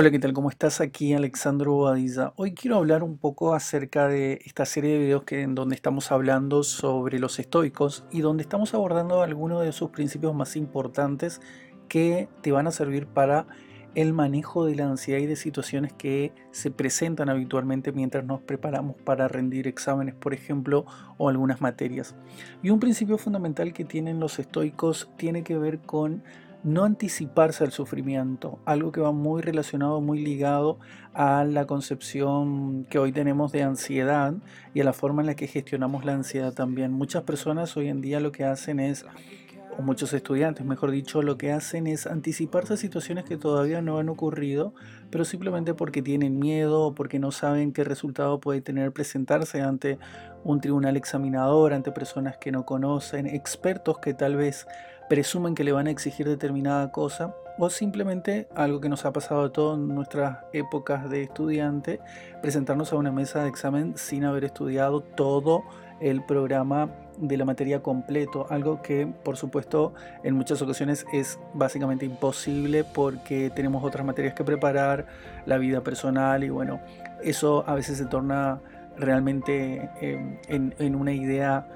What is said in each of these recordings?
Hola, ¿qué tal? ¿Cómo estás? Aquí Alexandro Bobadilla. Hoy quiero hablar un poco acerca de esta serie de videos que, en donde estamos hablando sobre los estoicos y donde estamos abordando algunos de sus principios más importantes que te van a servir para el manejo de la ansiedad y de situaciones que se presentan habitualmente mientras nos preparamos para rendir exámenes, por ejemplo, o algunas materias. Y un principio fundamental que tienen los estoicos tiene que ver con no anticiparse al sufrimiento, algo que va muy relacionado, muy ligado a la concepción que hoy tenemos de ansiedad y a la forma en la que gestionamos la ansiedad también. Muchas personas hoy en día lo que hacen es, o muchos estudiantes, mejor dicho, lo que hacen es anticiparse a situaciones que todavía no han ocurrido, pero simplemente porque tienen miedo o porque no saben qué resultado puede tener presentarse ante un tribunal examinador, ante personas que no conocen, expertos que tal vez presumen que le van a exigir determinada cosa o simplemente algo que nos ha pasado a todas nuestras épocas de estudiante, presentarnos a una mesa de examen sin haber estudiado todo el programa de la materia completo, algo que por supuesto en muchas ocasiones es básicamente imposible porque tenemos otras materias que preparar, la vida personal y bueno, eso a veces se torna realmente eh, en una idea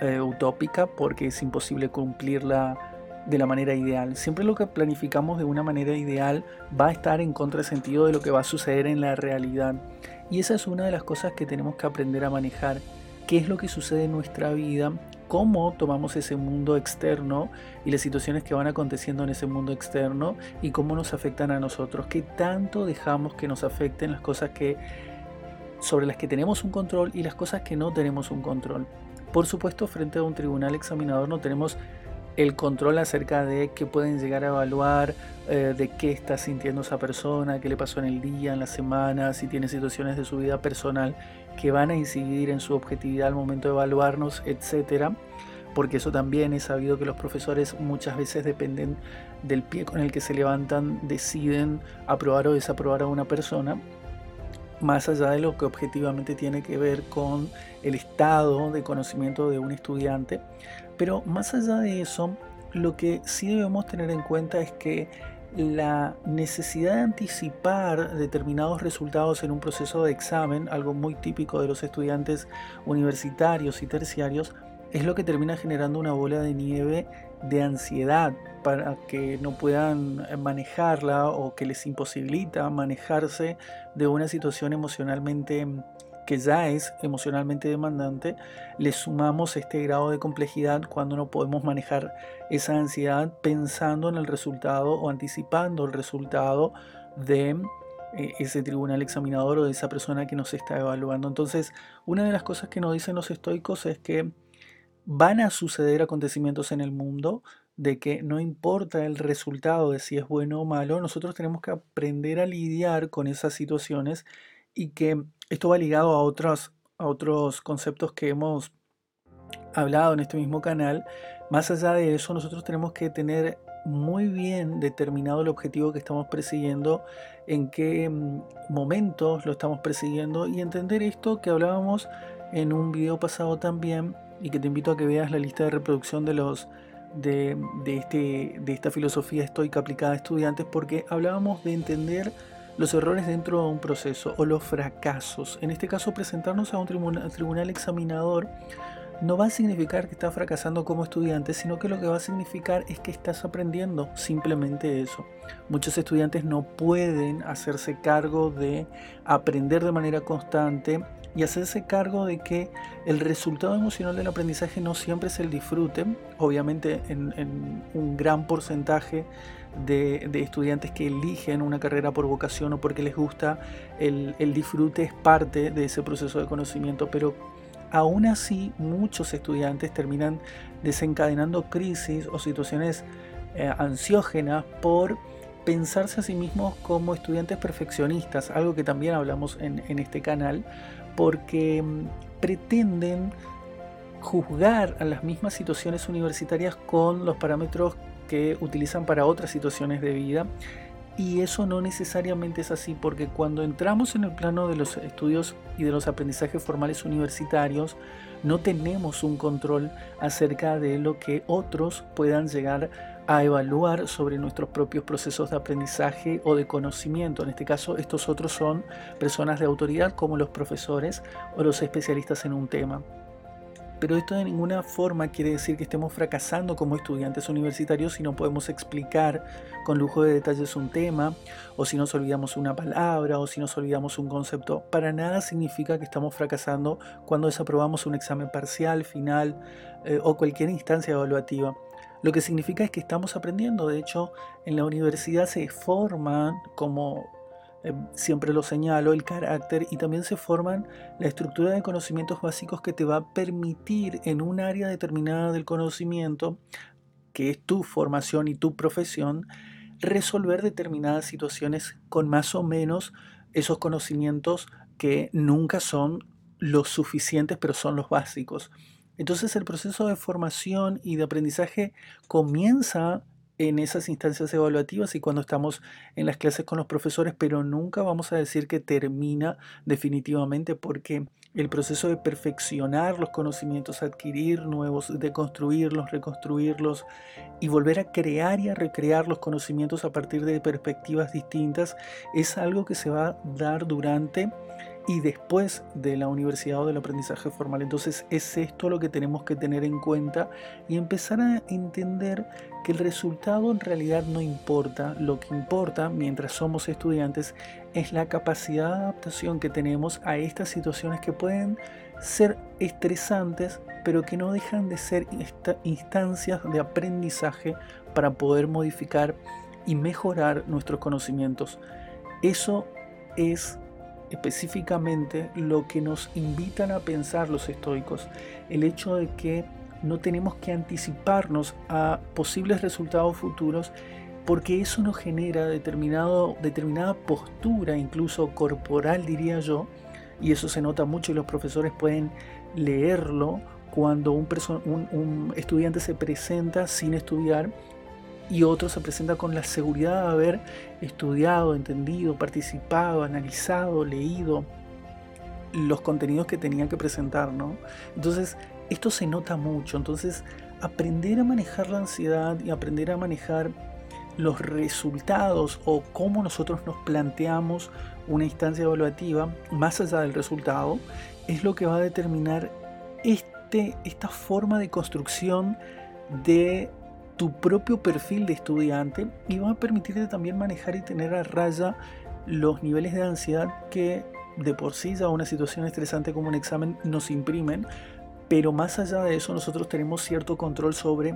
eh, utópica porque es imposible cumplirla de la manera ideal. Siempre lo que planificamos de una manera ideal va a estar en contrasentido de lo que va a suceder en la realidad. Y esa es una de las cosas que tenemos que aprender a manejar. ¿Qué es lo que sucede en nuestra vida? ¿Cómo tomamos ese mundo externo y las situaciones que van aconteciendo en ese mundo externo y cómo nos afectan a nosotros? ¿Qué tanto dejamos que nos afecten las cosas que sobre las que tenemos un control y las cosas que no tenemos un control? Por supuesto, frente a un tribunal examinador no tenemos el control acerca de qué pueden llegar a evaluar, eh, de qué está sintiendo esa persona, qué le pasó en el día, en la semana, si tiene situaciones de su vida personal que van a incidir en su objetividad al momento de evaluarnos, etcétera. Porque eso también es sabido que los profesores muchas veces dependen del pie con el que se levantan, deciden aprobar o desaprobar a una persona más allá de lo que objetivamente tiene que ver con el estado de conocimiento de un estudiante. Pero más allá de eso, lo que sí debemos tener en cuenta es que la necesidad de anticipar determinados resultados en un proceso de examen, algo muy típico de los estudiantes universitarios y terciarios, es lo que termina generando una bola de nieve de ansiedad para que no puedan manejarla o que les imposibilita manejarse de una situación emocionalmente que ya es emocionalmente demandante, le sumamos este grado de complejidad cuando no podemos manejar esa ansiedad pensando en el resultado o anticipando el resultado de eh, ese tribunal examinador o de esa persona que nos está evaluando. Entonces, una de las cosas que nos dicen los estoicos es que van a suceder acontecimientos en el mundo, de que no importa el resultado de si es bueno o malo, nosotros tenemos que aprender a lidiar con esas situaciones y que esto va ligado a otros, a otros conceptos que hemos hablado en este mismo canal. Más allá de eso, nosotros tenemos que tener muy bien determinado el objetivo que estamos persiguiendo, en qué mm, momentos lo estamos persiguiendo y entender esto que hablábamos en un video pasado también y que te invito a que veas la lista de reproducción de los de, este, de esta filosofía estoica aplicada a estudiantes porque hablábamos de entender los errores dentro de un proceso o los fracasos. En este caso, presentarnos a un tribunal, examinador no va a significar que estás fracasando como estudiante, sino que lo que va a significar es que estás aprendiendo, simplemente eso. Muchos estudiantes no pueden hacerse cargo de aprender de manera constante y hacerse cargo de que el resultado emocional del aprendizaje no siempre es el disfrute, obviamente en, un gran porcentaje de, estudiantes que eligen una carrera por vocación o porque les gusta, el, disfrute es parte de ese proceso de conocimiento, pero aún así muchos estudiantes terminan desencadenando crisis o situaciones eh, ansiógenas por pensarse a sí mismos como estudiantes perfeccionistas, algo que también hablamos en, en este canal, porque mm, pretenden juzgar a las mismas situaciones universitarias con los parámetros que utilizan para otras situaciones de vida y eso no necesariamente es así porque cuando entramos en el plano de los estudios y de los aprendizajes formales universitarios no tenemos un control acerca de lo que otros puedan llegar a evaluar sobre nuestros propios procesos de aprendizaje o de conocimiento. En este caso, estos otros son personas de autoridad como los profesores o los especialistas en un tema. Pero esto de ninguna forma quiere decir que estemos fracasando como estudiantes universitarios si no podemos explicar con lujo de detalles un tema, o si nos olvidamos una palabra, o si nos olvidamos un concepto. Para nada significa que estamos fracasando cuando desaprobamos un examen parcial, final eh, o cualquier instancia evaluativa. Lo que significa es que estamos aprendiendo. De hecho, en la universidad se forman, como eh, siempre lo señalo, el carácter y también se forman la estructura de conocimientos básicos que te va a permitir en un área determinada del conocimiento, que es tu formación y tu profesión, resolver determinadas situaciones con más o menos esos conocimientos que nunca son los suficientes, pero son los básicos. Entonces el proceso de formación y de aprendizaje comienza en esas instancias evaluativas y cuando estamos en las clases con los profesores, pero nunca vamos a decir que termina definitivamente porque el proceso de perfeccionar los conocimientos, adquirir nuevos, de construirlos, reconstruirlos y volver a crear y a recrear los conocimientos a partir de perspectivas distintas es algo que se va a dar durante y después de la universidad o del aprendizaje formal. Entonces es esto lo que tenemos que tener en cuenta y empezar a entender que el resultado en realidad no importa. Lo que importa mientras somos estudiantes es la capacidad de adaptación que tenemos a estas situaciones que pueden ser estresantes, pero que no dejan de ser instancias de aprendizaje para poder modificar y mejorar nuestros conocimientos. Eso es específicamente lo que nos invitan a pensar los estoicos, el hecho de que no tenemos que anticiparnos a posibles resultados futuros porque eso nos genera determinado, determinada postura, incluso corporal diría yo, y eso se nota mucho y los profesores pueden leerlo cuando un, un estudiante se presenta sin estudiar y otro se presenta con la seguridad de haber estudiado, entendido, participado, analizado, leído los contenidos que tenía que presentar, ¿no? Entonces, esto se nota mucho. Entonces, aprender a manejar la ansiedad y aprender a manejar los resultados o cómo nosotros nos planteamos una instancia evaluativa más allá del resultado es lo que va a determinar este, esta forma de construcción de tu propio perfil de estudiante y va a permitirte también manejar y tener a raya los niveles de ansiedad que de por sí ya una situación estresante como un examen nos imprimen, pero más allá de eso nosotros tenemos cierto control sobre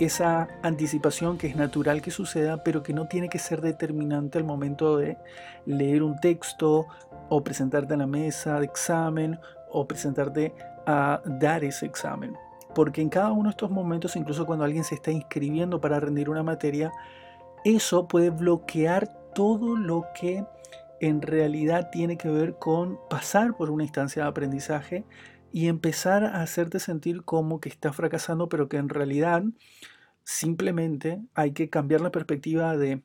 esa anticipación que es natural que suceda, pero que no tiene que ser determinante al momento de leer un texto o presentarte a la mesa de examen o presentarte a dar ese examen porque en cada uno de estos momentos, incluso cuando alguien se está inscribiendo para rendir una materia, eso puede bloquear todo lo que en realidad tiene que ver con pasar por una instancia de aprendizaje y empezar a hacerte sentir como que estás fracasando, pero que en realidad simplemente hay que cambiar la perspectiva de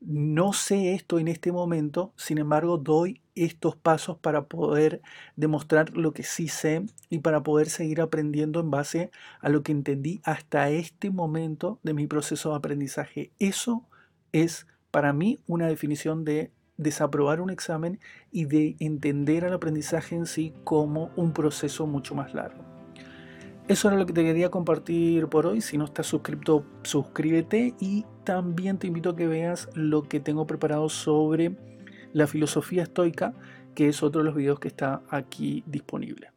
no sé esto en este momento, sin embargo doy estos pasos para poder demostrar lo que sí sé y para poder seguir aprendiendo en base a lo que entendí hasta este momento de mi proceso de aprendizaje. Eso es para mí una definición de desaprobar un examen y de entender al aprendizaje en sí como un proceso mucho más largo. Eso era lo que te quería compartir por hoy. Si no estás suscrito, suscríbete y también te invito a que veas lo que tengo preparado sobre la filosofía estoica, que es otro de los videos que está aquí disponible.